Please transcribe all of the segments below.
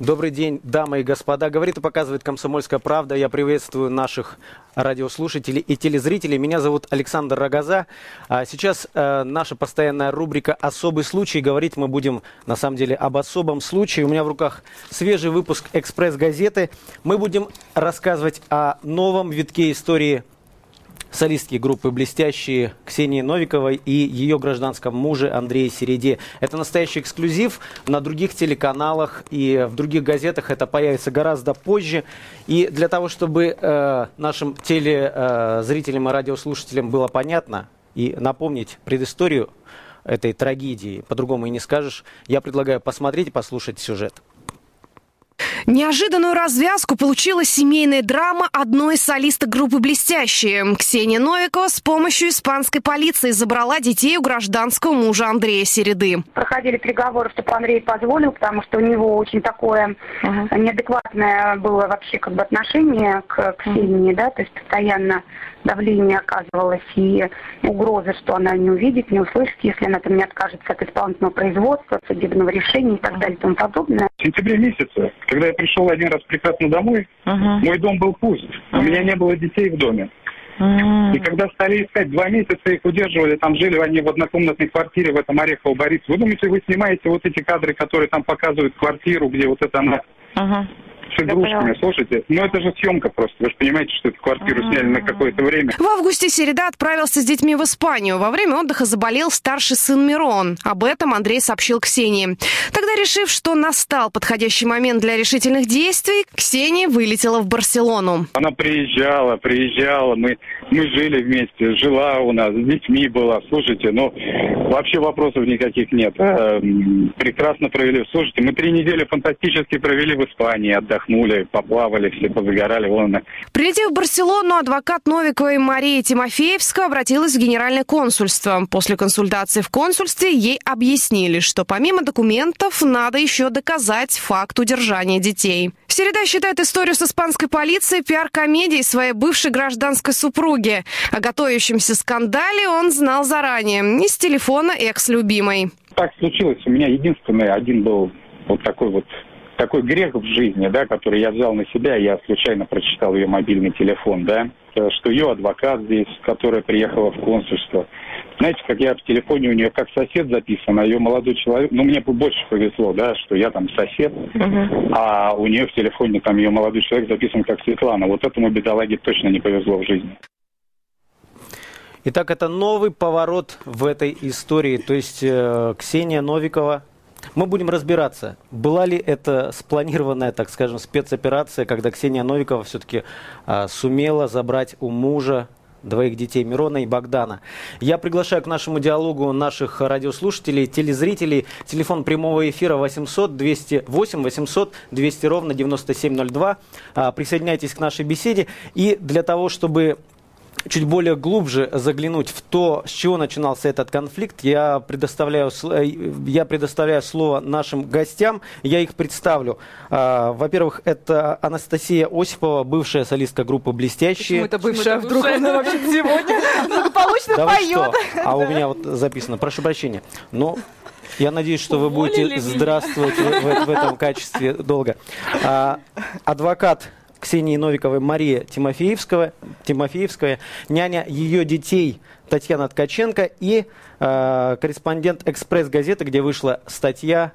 Добрый день, дамы и господа. Говорит и показывает «Комсомольская правда». Я приветствую наших радиослушателей и телезрителей. Меня зовут Александр Рогоза. А сейчас э, наша постоянная рубрика «Особый случай». Говорить мы будем, на самом деле, об особом случае. У меня в руках свежий выпуск «Экспресс-газеты». Мы будем рассказывать о новом витке истории солистки группы «Блестящие» Ксении Новиковой и ее гражданском муже Андрее Середе. Это настоящий эксклюзив на других телеканалах и в других газетах это появится гораздо позже. И для того, чтобы э, нашим телезрителям э, и радиослушателям было понятно и напомнить предысторию этой трагедии, по-другому и не скажешь, я предлагаю посмотреть и послушать сюжет. Неожиданную развязку получила семейная драма одной из солисток группы «Блестящие». Ксения Новикова с помощью испанской полиции забрала детей у гражданского мужа Андрея Середы. Проходили переговоры, чтобы Андрей позволил, потому что у него очень такое uh-huh. неадекватное было вообще как бы отношение к Ксении, да, то есть постоянно давление оказывалось и угрозы, что она не увидит, не услышит, если она там не откажется от исполнительного производства, судебного решения и так далее и тому подобное. В сентябре месяце, когда я пришел один раз прекрасно домой, uh-huh. мой дом был пуст, uh-huh. у меня не было детей в доме. И когда стали искать, два месяца их удерживали, там жили они в однокомнатной квартире в этом Орехово Борис. Вы думаете, вы снимаете вот эти кадры, которые там показывают квартиру, где вот это она uh-huh с игрушками, слушайте. Ну, это же съемка просто. Вы же понимаете, что эту квартиру сняли на какое-то время. В августе Середа отправился с детьми в Испанию. Во время отдыха заболел старший сын Мирон. Об этом Андрей сообщил Ксении. Тогда, решив, что настал подходящий момент для решительных действий, Ксения вылетела в Барселону. Она приезжала, приезжала, мы, мы жили вместе, жила у нас, с детьми была. Слушайте, ну, вообще вопросов никаких нет. Эм, прекрасно провели. Слушайте, мы три недели фантастически провели в Испании, отдохнули отдохнули, поплавали, все позагорали. Вон. Прилетев в Барселону, адвокат Новиковой Мария Тимофеевска обратилась в Генеральное консульство. После консультации в консульстве ей объяснили, что помимо документов надо еще доказать факт удержания детей. Середа считает историю с испанской полицией пиар-комедией своей бывшей гражданской супруги. О готовящемся скандале он знал заранее. Из телефона экс-любимой. Так случилось. У меня единственный один был вот такой вот такой грех в жизни, да, который я взял на себя, я случайно прочитал ее мобильный телефон, да, что ее адвокат здесь, которая приехала в консульство. Знаете, как я в телефоне у нее как сосед записан, а ее молодой человек, ну, мне больше повезло, да, что я там сосед, uh-huh. а у нее в телефоне там ее молодой человек записан как Светлана. Вот этому бедолаге точно не повезло в жизни. Итак, это новый поворот в этой истории. То есть э, Ксения Новикова мы будем разбираться, была ли это спланированная, так скажем, спецоперация, когда Ксения Новикова все-таки а, сумела забрать у мужа двоих детей Мирона и Богдана. Я приглашаю к нашему диалогу наших радиослушателей, телезрителей. Телефон прямого эфира 800 208 800 200 ровно 9702. А, присоединяйтесь к нашей беседе. И для того, чтобы чуть более глубже заглянуть в то, с чего начинался этот конфликт, я предоставляю, э, я предоставляю слово нашим гостям, я их представлю. А, во-первых, это Анастасия Осипова, бывшая солистка группы «Блестящие». Почему это бывшая? Вдруг она вообще сегодня благополучно да поет. А у меня вот записано, прошу прощения. Но я надеюсь, что вы будете здравствовать в, в этом качестве долго. А, адвокат Ксении Новиковой Мария Тимофеевская, Тимофеевская няня ее детей Татьяна Ткаченко и э, корреспондент «Экспресс-газеты», где вышла статья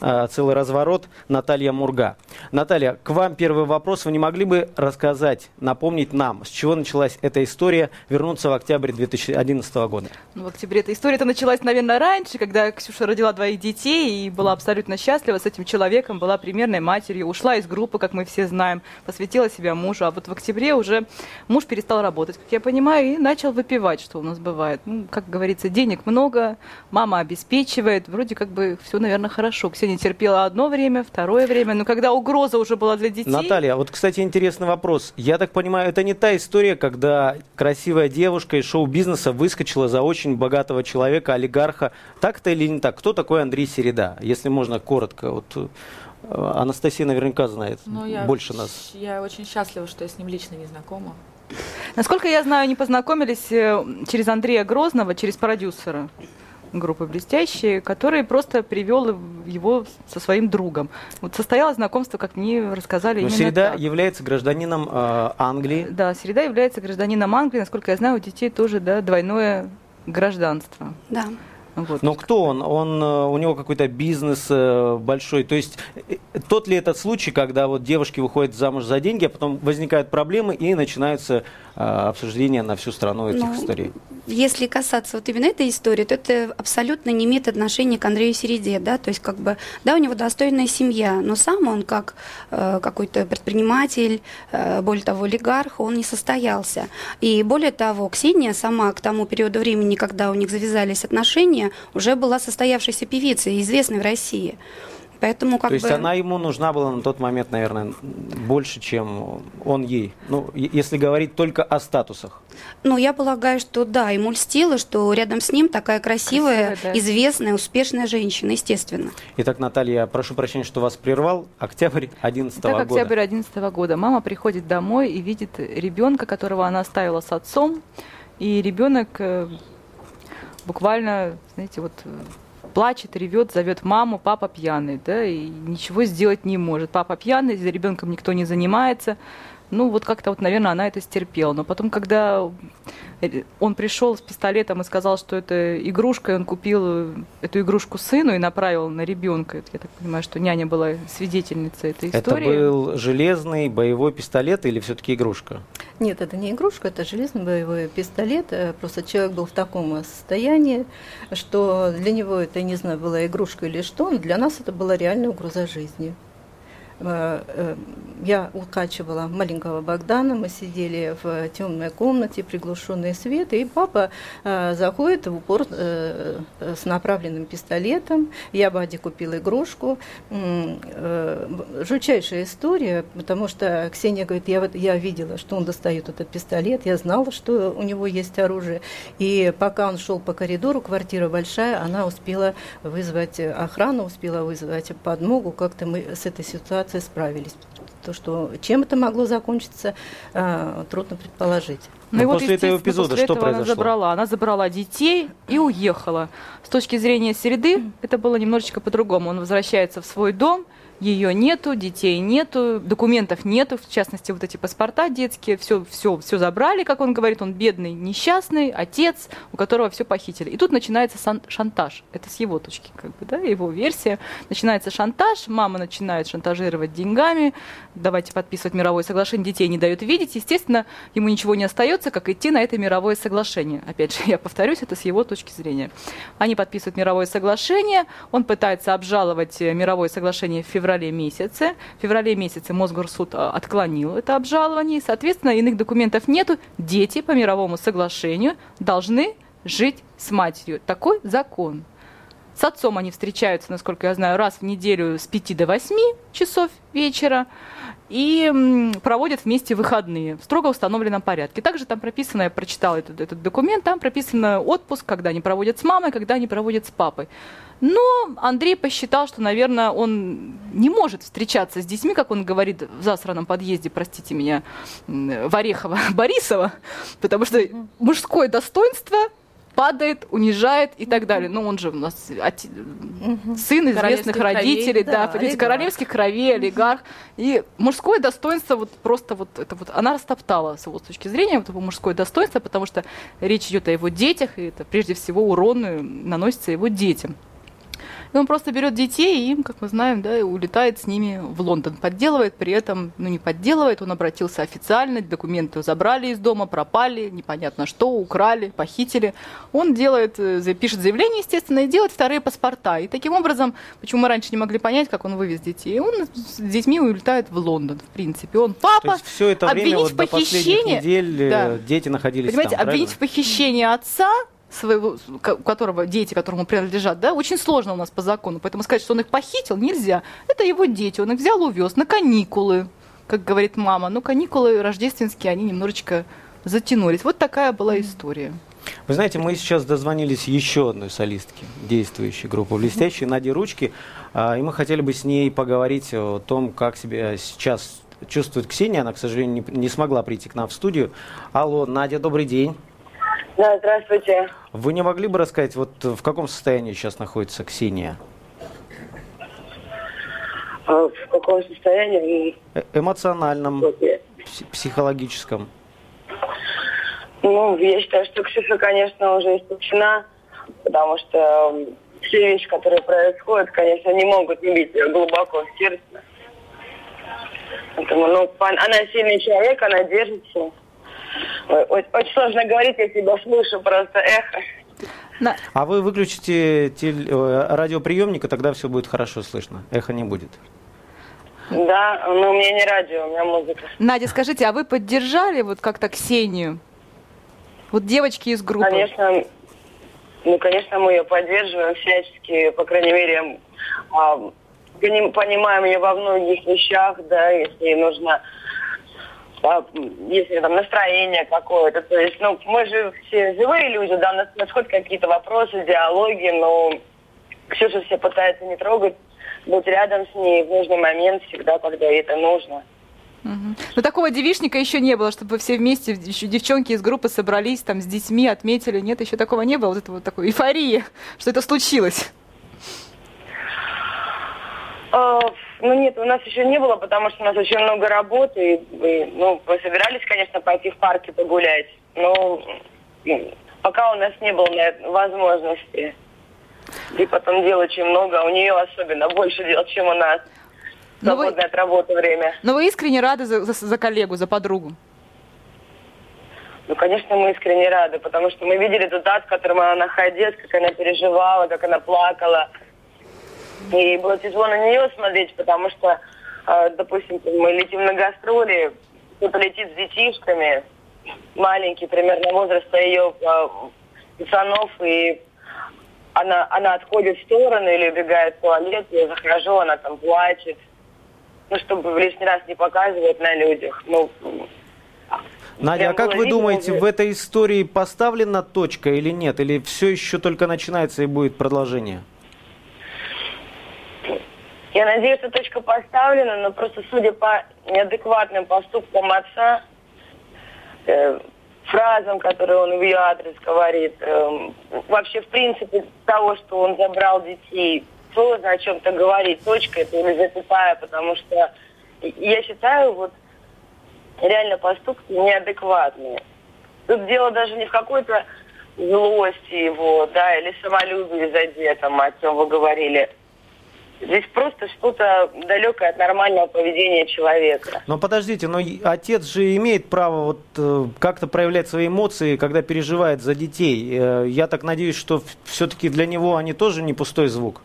целый разворот Наталья Мурга. Наталья, к вам первый вопрос. Вы не могли бы рассказать, напомнить нам, с чего началась эта история, вернуться в октябрь 2011 года? Ну, в октябре эта история-то началась, наверное, раньше, когда Ксюша родила двоих детей и была абсолютно счастлива с этим человеком, была примерной матерью, ушла из группы, как мы все знаем, посвятила себя мужу. А вот в октябре уже муж перестал работать, как я понимаю, и начал выпивать, что у нас бывает. Ну, как говорится, денег много, мама обеспечивает, вроде как бы все, наверное, хорошо. Не терпела одно время, второе время, но когда угроза уже была для детей... Наталья, вот, кстати, интересный вопрос. Я так понимаю, это не та история, когда красивая девушка из шоу-бизнеса выскочила за очень богатого человека, олигарха. Так это или не так? Кто такой Андрей Середа? Если можно коротко. Вот э, Анастасия наверняка знает ну, я, больше нас. Я очень счастлива, что я с ним лично не знакома. Насколько я знаю, они познакомились э, через Андрея Грозного, через продюсера группы «Блестящие», который просто привел его со своим другом. Вот состоялось знакомство, как мне рассказали, Но Середа так. является гражданином э, Англии. Да, Середа является гражданином Англии. Насколько я знаю, у детей тоже да, двойное гражданство. Да. Вот. Но кто он? Он э, у него какой-то бизнес э, большой. То есть э, тот ли этот случай, когда вот девушки выходят замуж за деньги, а потом возникают проблемы и начинаются обсуждения на всю страну этих Ну, историй? Если касаться вот именно этой истории, то это абсолютно не имеет отношения к Андрею Середе, да, то есть как бы, да, у него достойная семья, но сам он как э, какой-то предприниматель, э, более того, олигарх, он не состоялся. И более того, Ксения сама к тому периоду времени, когда у них завязались отношения, уже была состоявшейся певицей, известной в России. Поэтому как То есть бы... она ему нужна была на тот момент, наверное, больше, чем он ей. Ну, если говорить только о статусах. Ну, я полагаю, что да, ему льстило, что рядом с ним такая красивая, Красивая, да. известная, успешная женщина, естественно. Итак, Наталья, я прошу прощения, что вас прервал. Октябрь 2011 Так, года. октябрь 2011 года. Мама приходит домой и видит ребенка, которого она оставила с отцом. И ребенок э, буквально, знаете, вот э, плачет, ревет, зовет маму, папа пьяный, да, и ничего сделать не может. Папа пьяный, за ребенком никто не занимается. Ну, вот как-то вот, наверное, она это стерпела. Но потом, когда э, он пришел с пистолетом и сказал, что это игрушка, и он купил э, эту игрушку сыну и направил на ребенка. Это, Я так понимаю, что няня была свидетельницей этой Это истории. был железный боевой пистолет или все-таки игрушка? Нет, это не игрушка, это железный боевой пистолет. Э, Просто человек был в таком состоянии, что для него это, не знаю, была игрушка или что, но для нас это была реальная угроза жизни. Э, э, Я укачивала маленького Богдана, мы сидели в темной комнате, приглушенный свет, и папа э, заходит в упор э, э, с направленным пистолетом. Я Баде купила игрушку. Э, Жутчайшая история, потому что Ксения говорит, я, вот- я видела, что он достает этот пистолет, я знала, что у него есть оружие. И пока он шел по коридору, квартира большая, она успела вызвать охрану, успела вызвать подмогу, как-то мы с этой ситуацией справились. То, что чем это могло закончиться, э, трудно предположить. Ну, и после этого естественно, эпизода после что этого она произошло? забрала. Она забрала детей и уехала. С точки зрения среды это было немножечко по-другому. Он возвращается в свой дом, ее нету, детей нету, документов нету, в частности, вот эти паспорта детские, все, все, все забрали, как он говорит, он бедный, несчастный, отец, у которого все похитили. И тут начинается шантаж. Это с его точки, как бы, да, его версия. Начинается шантаж, мама начинает шантажировать деньгами, давайте подписывать мировое соглашение, детей не дают видеть. Естественно, ему ничего не остается, как идти на это мировое соглашение. Опять же, я повторюсь, это с его точки зрения. Они подписывают мировое соглашение, он пытается обжаловать э, мировое соглашение в феврале месяце. В феврале месяце Мосгорсуд э, отклонил это обжалование, и, соответственно, иных документов нету. Дети по мировому соглашению должны жить с матерью. Такой закон. С отцом они встречаются, насколько я знаю, раз в неделю с 5 до 8 часов вечера и проводят вместе выходные в строго установленном порядке. Также там прописано, я прочитала этот, этот документ, там прописано отпуск, когда они проводят с мамой, когда они проводят с папой. Но Андрей посчитал, что, наверное, он не может встречаться с детьми, как он говорит в засранном подъезде, простите меня, м, Варехова, Борисова, потому что мужское достоинство падает, унижает и так далее. Ну, он же у нас оте- сын известных родителей, кровей, да, да, олигарх. королевских кровей, олигарх. И мужское достоинство вот просто вот это вот она растоптала с его точки зрения, вот его мужское достоинство, потому что речь идет о его детях, и это прежде всего урон э, наносится его детям. И он просто берет детей и им, как мы знаем, да, и улетает с ними в Лондон. Подделывает при этом, ну не подделывает, он обратился официально, документы забрали из дома, пропали, непонятно что, украли, похитили. Он делает, э, пишет заявление, естественно, и делает вторые паспорта. И таким образом, почему мы раньше не могли понять, как он вывез детей, он с детьми улетает в Лондон, в принципе. Он То папа, есть все это время, обвинить вот в до похищении- недель, э, Да. дети находились Понимаете, там, обвинить в правильно? похищении отца, своего, которого дети, которому принадлежат, да, очень сложно у нас по закону. Поэтому сказать, что он их похитил, нельзя. Это его дети, он их взял, увез на каникулы, как говорит мама. Но каникулы рождественские, они немножечко затянулись. Вот такая была история. Вы знаете, мы сейчас дозвонились еще одной солистке, действующей группы «Блестящей», Наде Ручки, а, и мы хотели бы с ней поговорить о том, как себя сейчас чувствует Ксения. Она, к сожалению, не, не смогла прийти к нам в студию. Алло, Надя, добрый день. Да, здравствуйте. Вы не могли бы рассказать, вот в каком состоянии сейчас находится Ксения? А в каком состоянии? Э эмоциональном, психологическом. Ну, я считаю, что Ксюша, конечно, уже исключена, потому что все вещи, которые происходят, конечно, не могут не бить глубоко в сердце. Поэтому, ну, она сильный человек, она держится. Очень, очень сложно говорить, я себя слышу, просто эхо. А вы выключите теле... Э, радиоприемник, и тогда все будет хорошо слышно. Эхо не будет. Да, но у меня не радио, у меня музыка. Надя, скажите, а вы поддержали вот как-то Ксению? Вот девочки из группы. Конечно, ну, конечно, мы ее поддерживаем всячески, по крайней мере, а, понимаем ее во многих вещах, да, если нужно а, если там настроение какое-то. То есть, ну, мы же все живые люди, да, у нас происходят какие-то вопросы, диалоги, но Ксюша все пытается не трогать, быть рядом с ней в нужный момент всегда, когда это нужно. Угу. Но такого девишника еще не было, чтобы все вместе, еще девчонки из группы собрались там с детьми, отметили. Нет, еще такого не было, вот это вот такой эйфории, что это случилось. А, ну нет, у нас еще не было, потому что у нас очень много работы. И, ну, мы собирались, конечно, пойти в парке погулять, но пока у нас не было возможности. И потом дел очень много, а у нее особенно больше дел, чем у нас. Свободное вы... от работы время. Но вы искренне рады за, за, за коллегу, за подругу? Ну, конечно, мы искренне рады, потому что мы видели результат, в котором она находилась, как она переживала, как она плакала. И было тяжело на нее смотреть, потому что, э, допустим, мы летим на гастроли, кто-то летит с детишками, маленький, примерно возраста ее э, пацанов, и она, она отходит в сторону или убегает в туалет, я захожу, она там плачет. Ну, чтобы в лишний раз не показывать на людях. Ну, Надя, а как вы думаете, в этой истории поставлена точка или нет? Или все еще только начинается и будет продолжение? Я надеюсь, что точка поставлена, но просто судя по неадекватным поступкам отца, э, фразам, которые он в ее адрес говорит, э, вообще в принципе того, что он забрал детей, сложно о чем-то говорить, точка это или запятая, потому что я считаю, вот реально поступки неадекватные. Тут дело даже не в какой-то злости его, да, или самолюбии задетом, о чем вы говорили, Здесь просто что-то далекое от нормального поведения человека. Но подождите, но отец же имеет право вот э, как-то проявлять свои эмоции, когда переживает за детей. Э, я так надеюсь, что все-таки для него они тоже не пустой звук.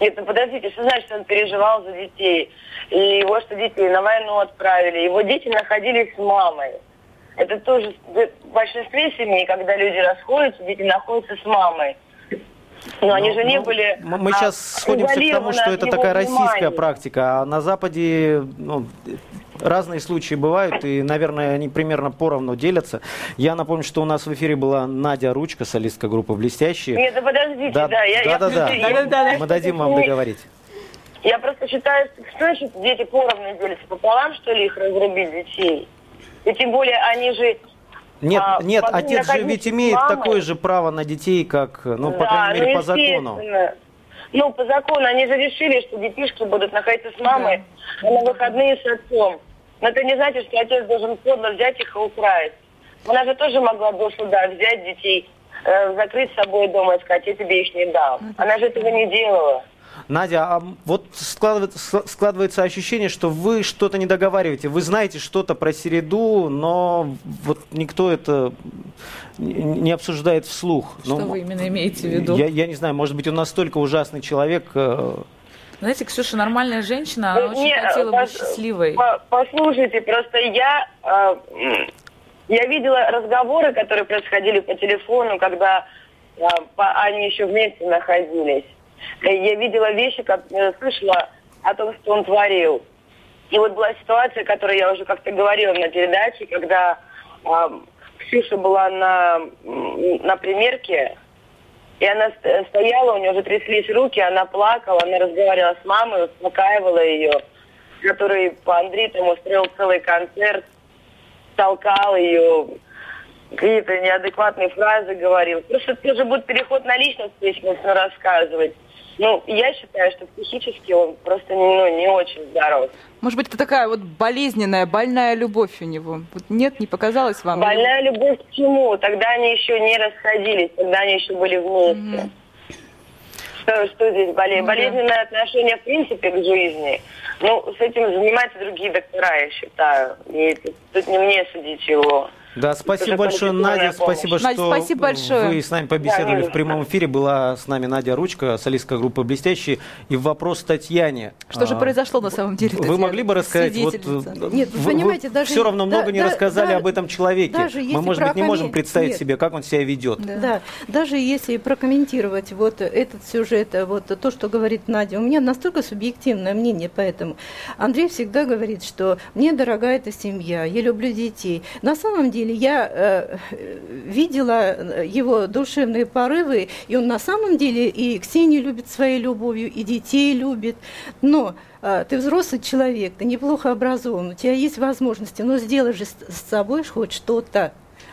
Нет, ну подождите, что значит, он переживал за детей? И его что детей на войну отправили. Его дети находились с мамой. Это тоже в большинстве семей, когда люди расходятся, дети находятся с мамой. Но ну, они же не ну, были. Мы а, сейчас сходимся к тому, что это такая внимания. российская практика, а на Западе ну, разные случаи бывают, и, наверное, они примерно поровну делятся. Я напомню, что у нас в эфире была Надя Ручка, солистка группы «Блестящие». Нет, да подождите, да, да, я, да, да, да, да. Мы дадим вам договорить. Я просто считаю, что значит дети поровну делятся пополам, что ли, их разрубить детей? И тем более они же нет, а, нет, отец же ведь имеет мамой. такое же право на детей, как, ну, да, по крайней мере, ну, по закону. Ну, по закону они же решили, что детишки будут находиться с мамой, да. на выходные с отцом. Но это не значит, что отец должен подло взять их и украсть. Она же тоже могла до суда взять детей, э, закрыть с собой дома и сказать, я тебе их не дал. Ну, Она же этого не делала. Надя, а вот складывается, складывается ощущение, что вы что-то не договариваете. Вы знаете что-то про Середу, но вот никто это не обсуждает вслух. Что ну, вы именно имеете в виду? Я, я не знаю, может быть, он настолько ужасный человек. Э, знаете, Ксюша нормальная женщина, она очень хотела быть счастливой. Послушайте, просто я, э, я видела разговоры, которые происходили по телефону, когда э, они еще вместе находились. Я видела вещи, как э, слышала о том, что он творил. И вот была ситуация, которую я уже как-то говорила на передаче, когда э, Ксюша была на, на примерке, и она стояла, у нее уже тряслись руки, она плакала, она разговаривала с мамой, успокаивала ее. который по Андрею там устроил целый концерт, толкал ее, какие-то неадекватные фразы говорил. Просто это же будет переход на личность, начну рассказывать. Ну, я считаю, что психически он просто ну, не очень здоров. Может быть, это такая вот болезненная, больная любовь у него? Вот нет, не показалось вам? Больная любовь к чему? Тогда они еще не расходились, тогда они еще были вместе. Mm-hmm. Что, что здесь болезнь? Mm-hmm. Болезненное отношение, в принципе, к жизни. Ну, с этим занимаются другие доктора, я считаю. И тут, тут не мне судить его. Да, спасибо большое, Надя. Помощь. Спасибо, Надя, что спасибо большое. вы с нами побеседовали Да, в прямом эфире. Была с нами Надя Ручка, солистка группы «Блестящие». И вопрос Татьяне. Что же А, произошло на самом деле? Вы Татьяна? могли бы рассказать, вот, Свидетельница. Нет, вы понимаете, даже- все равно много да- не да- рассказали да- об этом человеке. даже если Мы, может быть, не можем представить Нет. себе, как он себя ведет. Да. Да, даже если прокомментировать вот этот сюжет, вот то, что говорит Надя, у меня настолько субъективное мнение, поэтому Андрей всегда говорит, что мне дорога эта семья, я люблю детей. На самом деле я э, видела его душевные порывы, и он на самом деле и Ксению любит своей любовью, и детей любит, но а, ты взрослый человек, ты неплохо образован, у тебя есть возможности, но сделай же с собой хоть что-то.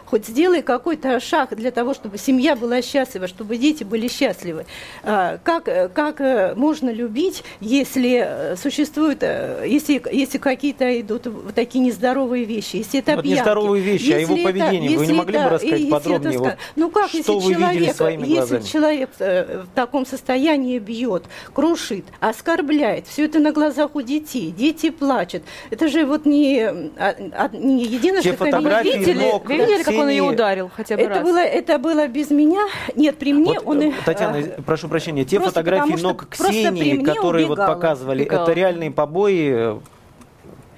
Хоть сделай какой-то шаг для того, чтобы семья была счастлива, чтобы дети были счастливы. А, Как, как э, можно любить, если э, существуют, э, если, если какие-то идут вот такие нездоровые вещи, если это Вот пьянки, нездоровые вещи, а если его это- поведение, вы не могли бы это- рассказать если подробнее, это вот ну как, если человек, если глазами? человек в таком состоянии бьет, крушит, оскорбляет, все это на глазах у детей, дети плачут, это же вот не, а, а, не единожды Те фотографии, видели, ног видели, как он ее ударил хотя бы это раз? было, это было без меня. Нет, при мне Вот, он... и, Татьяна, э, прошу прощения, те фотографии потому ног Ксении, которые вот убегала. показывали, Убегала. это реальные побои э,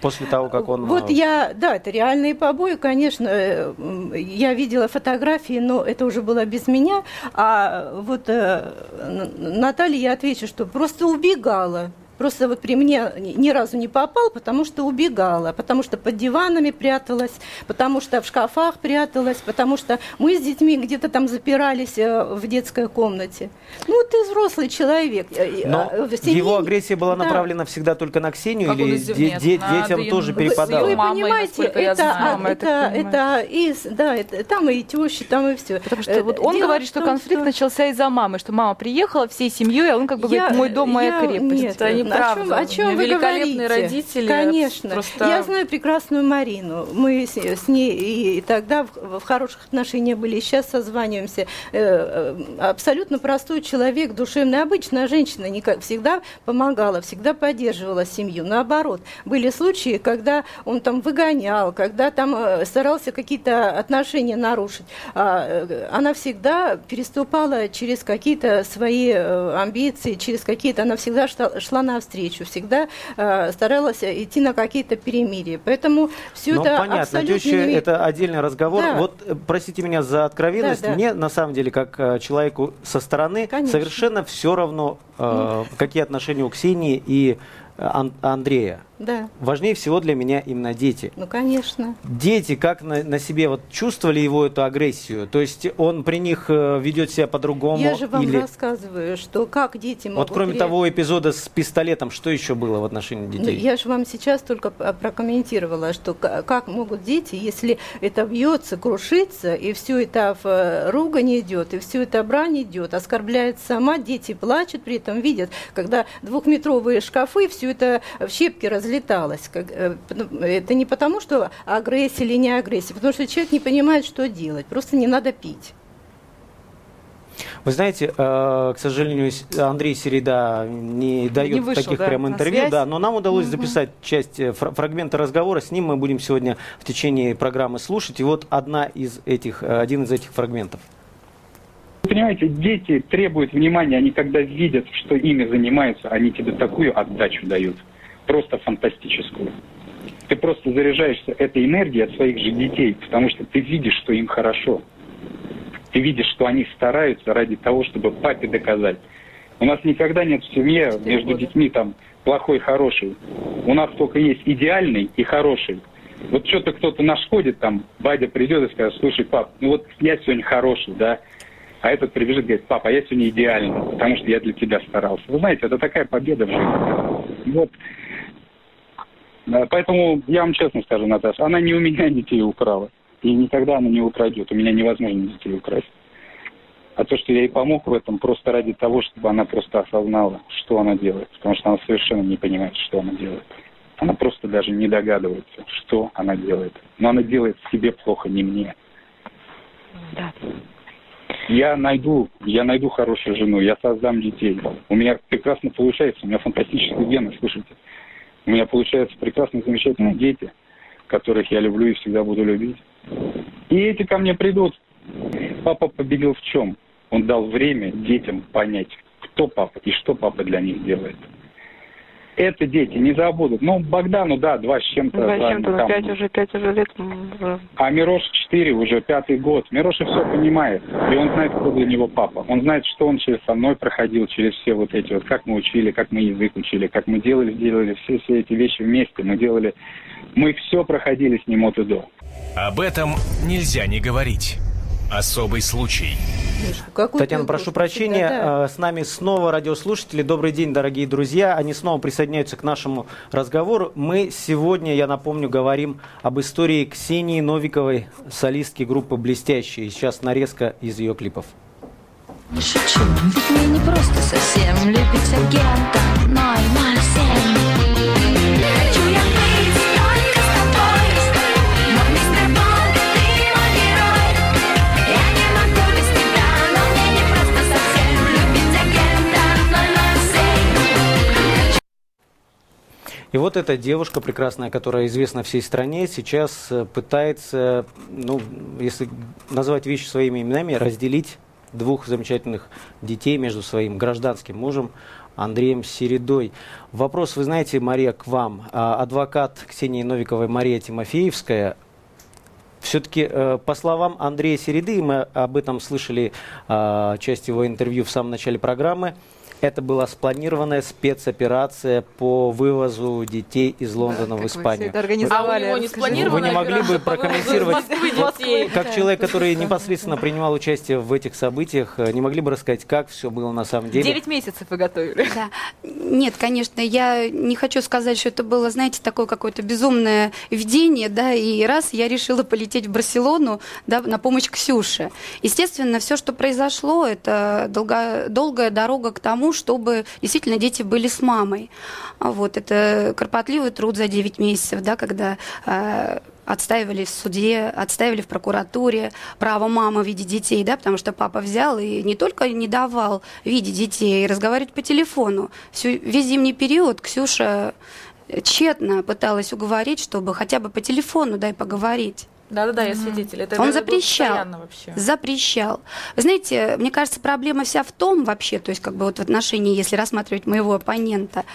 после того, как он... Вот э, я, да, это реальные побои, конечно. э, Я видела фотографии, но это уже было без меня. А вот Н- Наталье я отвечу, что просто убегала. Просто вот при мне ни разу не попал, потому что убегала, потому что под диванами пряталась, потому что в шкафах пряталась, потому что мы с детьми где-то там запирались э, в детской комнате. Ну, ты взрослый человек. э, Но э, в семье- его агрессия была Да. направлена всегда только на Ксению Как или де- де- на детям Дрину. тоже Вы- перепадало? Вы мамой, понимаете, я это, знаю. а, я это, понимаю. это из, да, это, там и тещи, там и все. Потому что вот он говорит, что конфликт начался из-за мамы, что мама приехала всей семьей, а он как бы говорит, мой дом, моя крепость. Нет, Это о чем, о чем вы великолепные говорите? родители, Конечно. просто- Я знаю прекрасную Марину. Мы с, с ней и, тогда в, в хороших отношениях были, и сейчас созваниваемся. Э, э, абсолютно простой человек, душевный. Обычная женщина никак, всегда помогала, всегда поддерживала семью. Наоборот, были случаи, когда он там выгонял, когда там э, старался какие-то отношения нарушить. А, э, она всегда переступала через какие-то свои амбиции, через какие-то, она всегда шла, шла навстречу, всегда э, старалась идти на какие-то перемирия. Поэтому все Ну, это понятно, абсолютно теща, не это отдельный разговор. Да. Вот, э, простите меня за откровенность, Да, да. мне на самом деле, как э, человеку со стороны, Конечно. совершенно все равно, э, какие отношения у Ксении и Ан- Андрея. Да, Важнее всего для меня именно дети. ну, конечно. Дети как на, на себе вот чувствовали его эту агрессию? То есть он при них э, ведет себя по-другому? Я же вам или... рассказываю, что как дети могут... Вот кроме ре- того эпизода с пистолетом, что еще было в отношении Ну, детей? я же вам сейчас только п- прокомментировала, что как могут дети, если это бьется, крушится, и все это в э, ругань идет, и все это брань идет, оскорбляет сама, дети плачут, при этом видят, когда двухметровые шкафы, все это в щепки разлеталось. Э, Это не потому, что агрессия или не агрессия, потому что человек не понимает, что делать, просто не надо пить. Вы знаете, э, к сожалению, Андрей Середа не дает вышел, таких да, прям интервью, да, но нам удалось записать часть э, фр- фрагмента разговора. С ним мы будем сегодня в течение программы слушать. И вот одна из этих, один из этих фрагментов. Понимаете, дети требуют внимания, они когда видят, что ими занимаются, они тебе такую отдачу дают, просто фантастическую. Ты просто заряжаешься этой энергией от своих же детей, потому что ты видишь, что им хорошо. Ты видишь, что они стараются ради того, чтобы папе доказать. У нас никогда нет в семье между детьми там плохой, хороший. У нас только есть идеальный и хороший. Вот что-то кто-то нашкодит там, Бадя придет и скажет, слушай, пап, ну вот я сегодня хороший, да, а этот прибежит и говорит, папа, я сегодня идеальный, потому что я для тебя старался. Вы знаете, это такая победа в жизни. Вот поэтому я вам честно скажу, Наташа, она не у меня детей украла. И никогда она не украдет. У меня невозможно детей украсть. А то, что я ей помог в этом, просто ради того, чтобы она просто осознала, что она делает. Потому что она совершенно не понимает, что она делает. Она просто даже не догадывается, что она делает. Но она делает себе плохо, не мне. Да. Я найду, я найду хорошую жену, я создам детей. У меня прекрасно получается, у меня фантастические гены, слушайте. У меня получаются прекрасные, замечательные дети, которых я люблю и всегда буду любить. И эти ко мне придут. Папа победил в чем? Он дал время детям понять, кто папа и что папа для них делает это дети не забудут. Ну, Богдану, да, два с чем-то. Два с чем-то, там... пять уже, пять уже лет. А Мирош четыре, уже пятый год. Мироша все понимает. И он знает, кто для него папа. Он знает, что он через со мной проходил, через все вот эти вот, как мы учили, как мы язык учили, как мы делали, делали все, все эти вещи вместе. Мы делали, мы все проходили с ним от и до. Об этом нельзя не говорить. Особый случай. Татьяна, прошу прощения. Да. С нами снова радиослушатели. Добрый день, дорогие друзья. Они снова присоединяются к нашему разговору. Мы сегодня, я напомню, говорим об истории Ксении Новиковой, солистки группы «Блестящие». Сейчас нарезка из ее клипов. Шучу, ведь мне не просто совсем любить агента 007. И вот эта девушка прекрасная, которая известна всей стране, сейчас э, пытается, ну, если назвать вещи своими именами, разделить двух замечательных детей между своим гражданским мужем Андреем Середой. Вопрос, вы знаете, Мария, к вам. А, адвокат Ксении Новиковой Мария Тимофеевская все-таки, э, по словам Андрея Середы, мы об этом слышали а, часть его интервью в самом начале программы, это была спланированная спецоперация по вывозу детей из Лондона да, в Испанию. Это организовали. А у него не спланированная Вы не могли бы прокомментировать, как человек, который непосредственно принимал участие в этих событиях, э, не могли бы рассказать, как все было на самом деле? Девять месяцев вы готовили. Да. Нет, конечно, я не хочу сказать, что это было, знаете, такое какое-то безумное видение, да, и раз я решила полететь в Барселону, да, на помощь Ксюше. Естественно, все, что произошло, это долго, долгая дорога к тому, чтобы действительно дети были с мамой. Вот, это кропотливый труд за 9 месяцев, да, когда э, отстаивали в суде, отстаивали в прокуратуре право мамы видеть детей, да, потому что папа взял и не только не давал видеть детей, и разговаривать по телефону. Всю, весь зимний период Ксюша тщетно пыталась уговорить, чтобы хотя бы по телефону дай поговорить. Да-да-да, я свидетель. Это Он запрещал. Вообще. Запрещал. Вы знаете, мне кажется, проблема вся в том вообще, то есть как бы вот в отношении, если рассматривать моего оппонента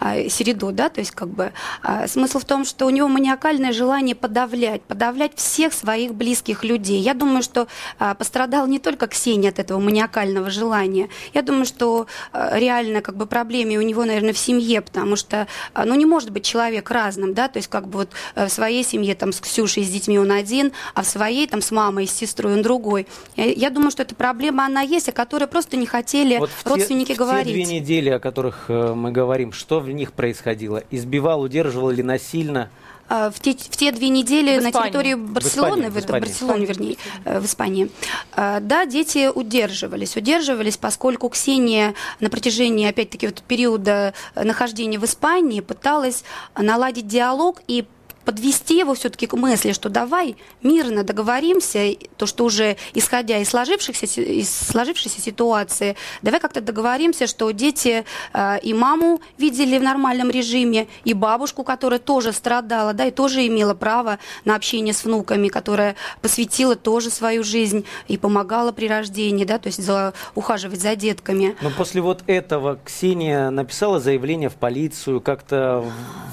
э, Середу, да, то есть как бы э, смысл в том, что у него маниакальное желание подавлять, подавлять всех своих близких людей. Я думаю, что э, пострадал не только Ксения от этого маниакального желания. Я думаю, что реально как бы проблеме у него, наверное, в семье, потому что, ну, не может быть человек разным, да, то есть как бы вот в своей семье там с Ксюшей, с детьми он один, а в своей там с мамой, с сестрой он другой. Я, я думаю, что эта проблема, она есть, о которой просто не хотели вот родственники те, говорить. В те две недели, о которых э, мы говорим, что в них происходило? Избивал, удерживал ли насильно? А, в те, в те две недели на территории Барселоны, в, Испании, в, в Барселоне, вернее, э, в Испании, да, дети удерживались. Удерживались, поскольку Ксения на протяжении, опять-таки, вот периода нахождения в Испании пыталась наладить диалог и подвести его все-таки к мысли, что давай мирно договоримся, то, что уже исходя из сложившихся, из сложившейся ситуации, давай как-то договоримся, что дети э, и маму видели в нормальном режиме, и бабушку, которая тоже страдала, да, и тоже имела право на общение с внуками, которая посвятила тоже свою жизнь и помогала при рождении, да, то есть за, ухаживать за детками. Но после вот этого Ксения написала заявление в полицию, как-то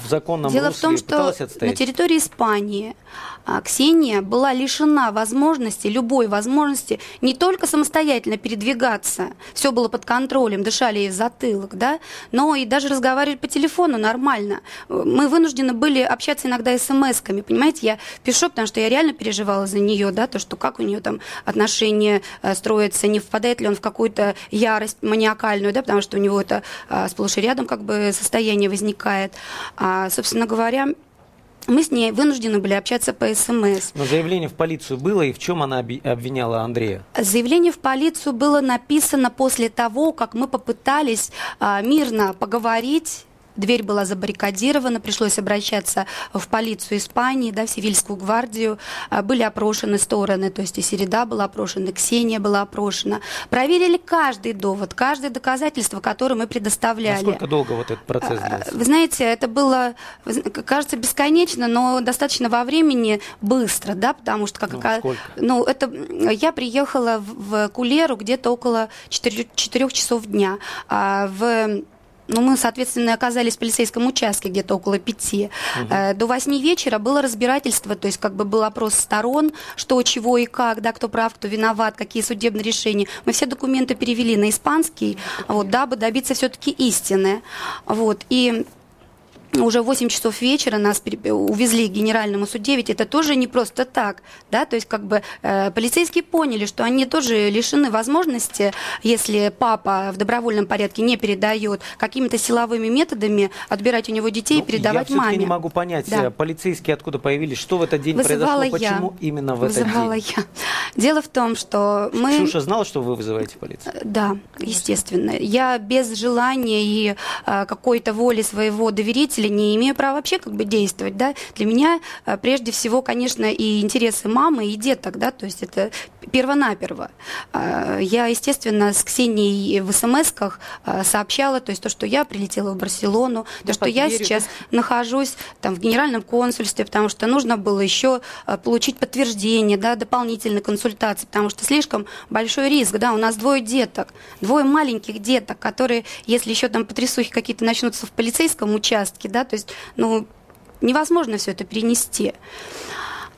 в законном Дело русле в том, что пыталась отстоять территории Испании а, Ксения была лишена возможности, любой возможности не только самостоятельно передвигаться, все было под контролем, дышали ей в затылок, да, но и даже разговаривать по телефону нормально. Мы вынуждены были общаться иногда смс-ками, понимаете, я пишу, потому что я реально переживала за нее, да, то, что как у нее там отношения э, строятся, не впадает ли он в какую-то ярость маниакальную, да, потому что у него это а, сплошь и рядом как бы состояние возникает. А, собственно говоря, мы с ней вынуждены были общаться по СМС. Но заявление в полицию было, и в чем она обвиняла Андрея? Заявление в полицию было написано после того, как мы попытались а, мирно поговорить дверь была забаррикадирована, пришлось обращаться в полицию Испании, да, в Севильскую гвардию. А, были опрошены стороны, то есть и Середа была опрошена, Ксения была опрошена. Проверили каждый довод, каждое доказательство, которое мы предоставляли. Насколько долго вот этот процесс а, длился? Вы знаете, это было, кажется, бесконечно, но достаточно во времени быстро, да, потому что как... Ну, сколько? ну это, я приехала в Кулеру где-то около 4, 4 часов дня. А в ну, мы, соответственно, оказались в полицейском участке где-то около пяти. Угу. До восьми вечера было разбирательство, то есть как бы был опрос сторон, что, чего и как, да, кто прав, кто виноват, какие судебные решения. Мы все документы перевели на испанский, вот, дабы добиться все-таки истины. Вот, и уже в 8 часов вечера нас увезли к генеральному суде, ведь это тоже не просто так, да, то есть как бы э, полицейские поняли, что они тоже лишены возможности, если папа в добровольном порядке не передает какими-то силовыми методами отбирать у него детей ну, и передавать я маме. Я не могу понять, да. Э, полицейские откуда появились, что в этот день Вызывала произошло, я. почему именно в Вызывала этот день? я. Дело в том, что мы... Ксюша знала, что вы вызываете полицию? Э, да, естественно. Я без желания и э, какой-то воли своего доверителя родители не имею права вообще как бы действовать, да. Для меня э, прежде всего, конечно, и интересы мамы и деток, да, то есть это первонаперво. Э, я, естественно, с Ксенией в смс-ках э, сообщала, то есть то, что я прилетела в Барселону, то, что я сейчас нахожусь там в генеральном консульстве, потому что нужно было еще получить подтверждение, да, дополнительной консультации, потому что слишком большой риск, да, у нас двое деток, двое маленьких деток, которые, если еще там потрясухи какие-то начнутся в полицейском участке, да, то есть, ну, невозможно все это перенести.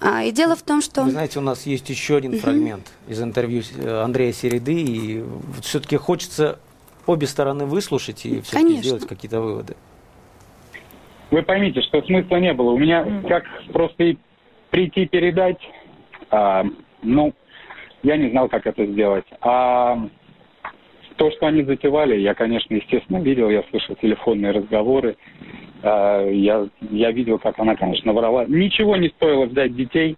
А, и дело в том, что... Вы знаете, у нас есть еще один фрагмент из интервью э, Андрея Середы, и все-таки хочется обе стороны выслушать и все-таки сделать какие-то выводы. Вы поймите, что смысла не было. У меня как просто прийти передать, а, ну, я не знал, как это сделать. А то, что они затевали, я, конечно, естественно, видел, я слышал телефонные разговоры. А, я, я видел, как она, конечно, воровала. Ничего не стоило взять детей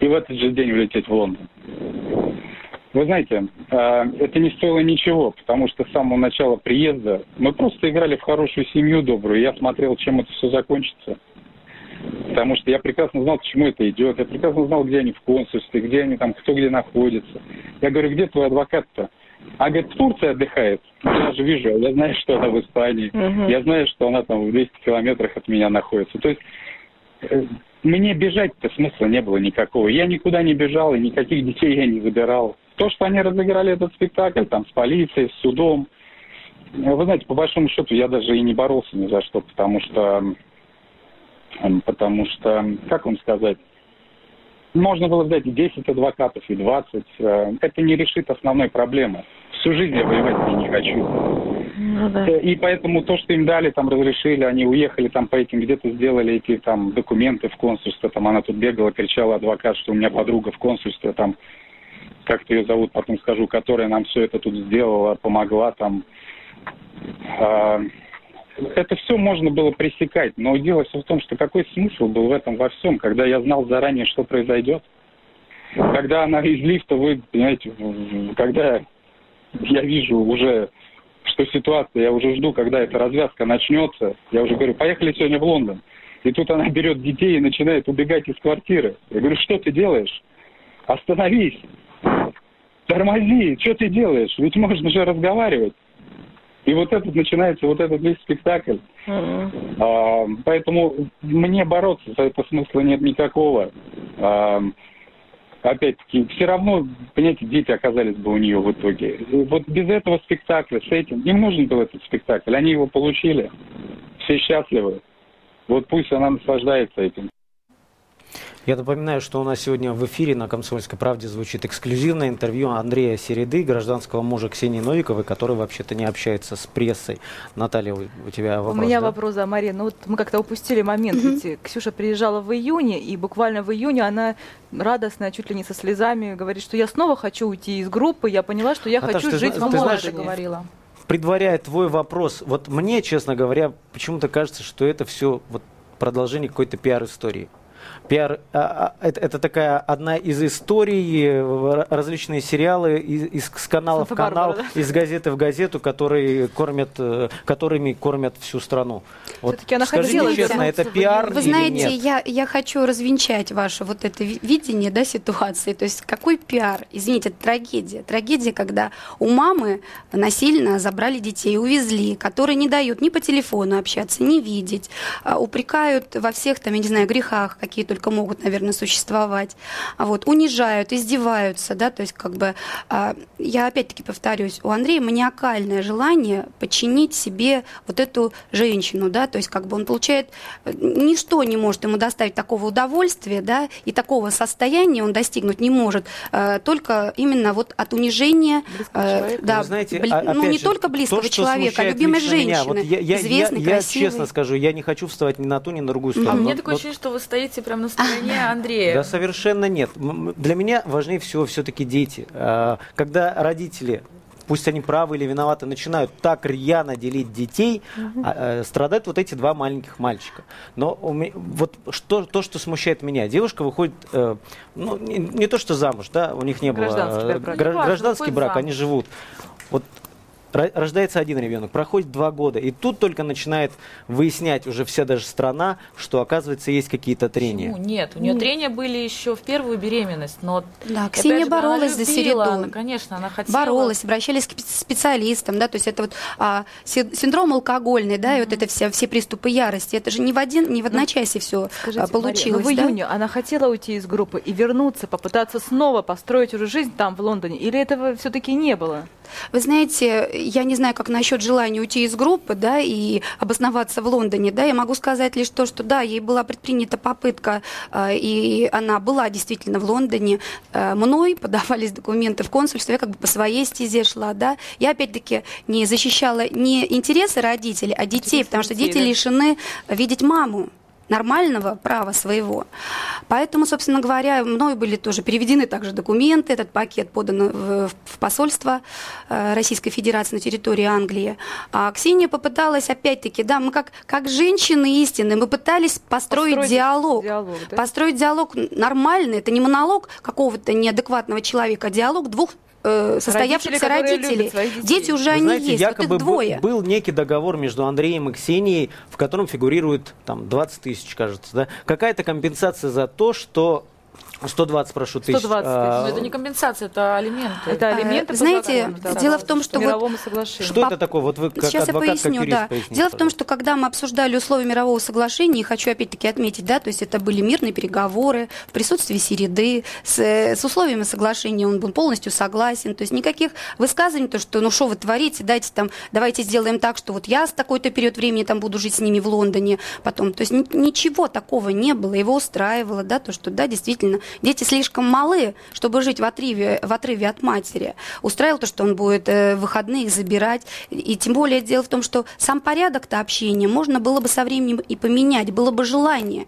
и в этот же день улететь в Лондон. Вы знаете, а, это не стоило ничего, потому что с самого начала приезда мы просто играли в хорошую семью добрую. Я смотрел, чем это все закончится. Потому что я прекрасно знал, к чему это идет. Я прекрасно знал, где они в консульстве, где они там, кто где находится. Я говорю, где твой адвокат-то? А говорит, в Турции отдыхает. Я же вижу, я знаю, что она в Испании. Угу. Я знаю, что она там в 200 километрах от меня находится. То есть э, мне бежать-то смысла не было никакого. Я никуда не бежал, и никаких детей я не забирал. То, что они разыграли этот спектакль там с полицией, с судом, вы знаете, по большому счету я даже и не боролся ни за что, потому что, потому что, как вам сказать, можно было взять и 10 адвокатов, и 20. Э, это не решит основной проблемы. Всю жизнь я воевать не хочу. Ну, да. Э, и поэтому то, что им дали, там разрешили, они уехали там по этим, где-то сделали эти там документы в консульство, там она тут бегала, кричала адвокат, что у меня подруга в консульстве, там, как-то ее зовут, потом скажу, которая нам все это тут сделала, помогла там. А, это все можно было пресекать, но дело все в том, что какой смысл был в этом во всем, когда я знал заранее, что произойдет. Когда она из лифта, вы понимаете, когда я вижу уже, что ситуация, я уже жду, когда эта развязка начнется, я уже говорю, поехали сегодня в Лондон. И тут она берет детей и начинает убегать из квартиры. Я говорю, что ты делаешь? Остановись! Тормози! Что ты делаешь? Ведь можно же разговаривать. И вот этот начинается, вот этот весь спектакль. Uh-huh. А, поэтому мне бороться за это смысла нет никакого. А, опять-таки, все равно, понимаете, дети оказались бы у нее в итоге. Вот без этого спектакля, с этим, им нужен был этот спектакль. Они его получили. Все счастливы. Вот пусть она наслаждается этим. Я напоминаю, что у нас сегодня в эфире на «Комсомольской правде» звучит эксклюзивное интервью Андрея Середы, гражданского мужа Ксении Новиковой, который вообще-то не общается с прессой. Наталья, у тебя вопрос, У меня да? вопрос, да, Мария. Ну вот мы как-то упустили момент. Ведь Ксюша приезжала в июне, и буквально в июне она радостная, чуть ли не со слезами, говорит, что я снова хочу уйти из группы, я поняла, что я Наташа, хочу жить ты, в Молоде, говорила. Предваряя твой вопрос, вот мне, честно говоря, почему-то кажется, что это все вот продолжение какой-то пиар-истории пиар, а, а, это, это такая одна из историй, различные сериалы из, из канала в канал, да? из газеты в газету, которые кормят, э, которыми кормят всю страну. Вот она скажите честно, это пиар Вы знаете, нет? Я, я хочу развенчать ваше вот это видение да, ситуации. То есть какой пиар? Извините, это трагедия. Трагедия, когда у мамы насильно забрали детей, увезли, которые не дают ни по телефону общаться, ни видеть, а, упрекают во всех, там, я не знаю, грехах, какие только могут, наверное, существовать. А вот, унижают, издеваются, да, то есть как бы, а, я опять-таки повторюсь, у Андрея маниакальное желание подчинить себе вот эту женщину, да, то есть как бы он получает, ничто не может ему доставить такого удовольствия, да, и такого состояния он достигнуть не может, а, только именно вот от унижения, да, знаете, бли, ну не же, только близкого то, человека, а любимой женщины, вот я, я, известной, я, я, честно скажу, я не хочу встать ни на ту, ни на другую сторону. А но, мне такое но, ощущение, что вы стоите прямо на стороне Андрея. Да, совершенно нет. Для меня важнее всего все-таки дети. А, когда родители пусть они правы или виноваты, начинают так рьяно делить детей, угу. а, а, страдают вот эти два маленьких мальчика. Но меня, вот что, то, что смущает меня, девушка выходит, э, ну, не, не то что замуж, да, у них не гражданский было, брак. гражданский брак, они живут. Вот рождается один ребенок, проходит два года, и тут только начинает выяснять уже вся даже страна, что оказывается есть какие-то трения. Почему? Нет, у нее Нет. трения были еще в первую беременность, но да, Ксения же, боролась за середу. Конечно, она хотела. Боролась, обращались к специалистам, да, то есть это вот а, синдром алкогольный, да, mm-hmm. и вот это все, все приступы ярости, это же не в один, не в ну, одночасье все а, получилось. Мария, но в июне да? она хотела уйти из группы и вернуться, попытаться снова построить уже жизнь там в Лондоне, или этого все-таки не было? Вы знаете, я не знаю, как насчет желания уйти из группы, да, и обосноваться в Лондоне, да, я могу сказать лишь то, что да, ей была предпринята попытка, э, и она была действительно в Лондоне, э, мной подавались документы в консульство, я как бы по своей стезе шла, да, я опять-таки не защищала не интересы родителей, а детей, потому что дети лишены видеть маму нормального права своего. Поэтому, собственно говоря, мной были тоже переведены также документы, этот пакет подан в, в посольство э, Российской Федерации на территории Англии. А Ксения попыталась, опять-таки, да, мы как, как женщины истины, мы пытались построить, построить диалог. диалог да? Построить диалог нормальный, это не монолог какого-то неадекватного человека, а диалог двух э, состоявшихся родителей. Дети уже Вы они знаете, есть, якобы вот их двое. Был, был некий договор между Андреем и Ксенией, в котором фигурирует там 20 тысяч, кажется, да? Какая-то компенсация за то, что 120, прошу, тысяч. 120 тысяч. А, Но это не компенсация, это алименты. Это алименты а, Знаете, да, дело в том, что... Вот, что это такое? Вот вы как Сейчас адвокат, я поясню, как да. Поясните, дело в том, что когда мы обсуждали условия мирового соглашения, хочу опять-таки отметить, да, то есть это были мирные переговоры в присутствии Середы, с, с условиями соглашения он был полностью согласен, то есть никаких высказываний, то, что ну что вы творите, дайте там, давайте сделаем так, что вот я с такой-то период времени там буду жить с ними в Лондоне потом, то есть ничего такого не было, его устраивало, да, то, что да, действительно Дети слишком малы, чтобы жить в отрыве, в отрыве от матери. Устраивал то, что он будет э, выходные их забирать. И тем более дело в том, что сам порядок-то общения можно было бы со временем и поменять, было бы желание.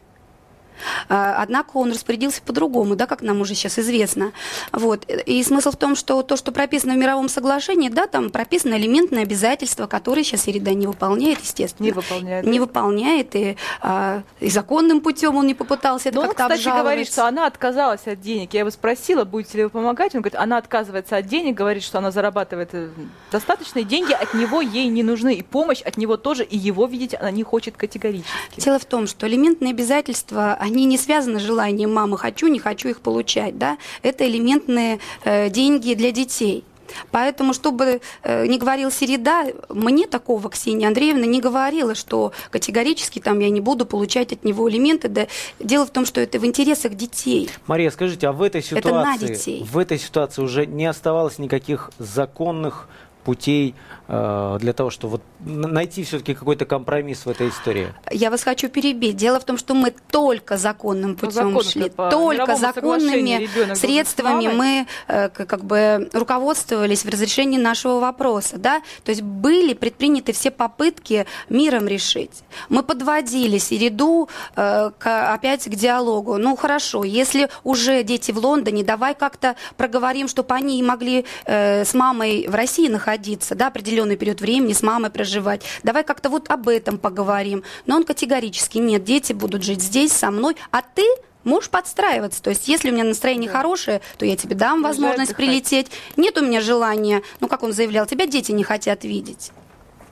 А, однако он распорядился по-другому, да, как нам уже сейчас известно. Вот. И смысл в том, что то, что прописано в мировом соглашении, да, там прописано элементное обязательство, которое сейчас Ирида не выполняет, естественно. Не выполняет. Не выполняет, и, а, и законным путем он не попытался это как-то кстати, обжаловать. говорит, что она отказалась от денег. Я его спросила, будете ли вы помогать. Он говорит, она отказывается от денег, говорит, что она зарабатывает э, достаточные деньги, от него ей не нужны. И помощь от него тоже, и его видеть она не хочет категорически. Дело в том, что элементные обязательства, они не связаны с желанием мамы «хочу, не хочу их получать». Да? Это элементные э, деньги для детей. Поэтому, чтобы э, не говорил Середа, мне такого Ксения Андреевна не говорила, что категорически там я не буду получать от него элементы. Да, дело в том, что это в интересах детей. Мария, скажите, а в этой ситуации, в этой ситуации уже не оставалось никаких законных путей э, для того, чтобы вот найти все-таки какой-то компромисс в этой истории? Я вас хочу перебить. Дело в том, что мы только законным путем ну, шли, только законными средствами мы э, как бы руководствовались в разрешении нашего вопроса, да, то есть были предприняты все попытки миром решить. Мы подводили Середу э, к, опять к диалогу. Ну хорошо, если уже дети в Лондоне, давай как-то проговорим, чтобы они могли э, с мамой в России находиться находиться, да, определенный период времени с мамой проживать. Давай как-то вот об этом поговорим. Но он категорически нет, дети будут жить здесь со мной, а ты можешь подстраиваться. То есть, если у меня настроение да. хорошее, то я тебе дам возможность прилететь. Нет у меня желания, ну, как он заявлял, тебя дети не хотят видеть.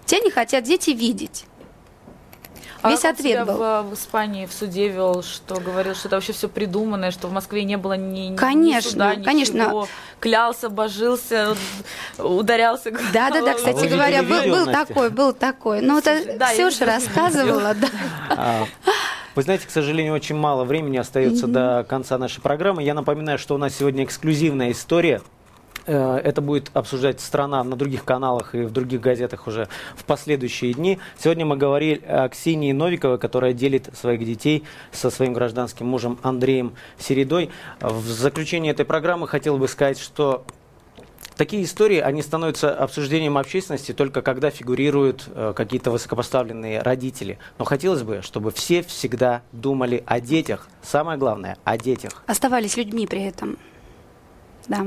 Тебя не хотят дети видеть. А Весь ответ был. В, в Испании в суде вел, что говорил, что это вообще все придуманное, что в Москве не было ни, конечно, ни суда, ничего. Конечно. Клялся, божился, ударялся. Да, да, да, кстати а говоря, был, был такой, был такой. Ну, это да, Ксюша рассказывала, да. А, вы знаете, к сожалению, очень мало времени остается mm-hmm. до конца нашей программы. Я напоминаю, что у нас сегодня эксклюзивная история это будет обсуждать страна на других каналах и в других газетах уже в последующие дни. Сегодня мы говорили о Ксении Новиковой, которая делит своих детей со своим гражданским мужем Андреем Середой. В заключение этой программы хотел бы сказать, что Такие истории, они становятся обсуждением общественности только когда фигурируют э, какие-то высокопоставленные родители. Но хотелось бы, чтобы все всегда думали о детях. Самое главное, о детях. Оставались людьми при этом. Да.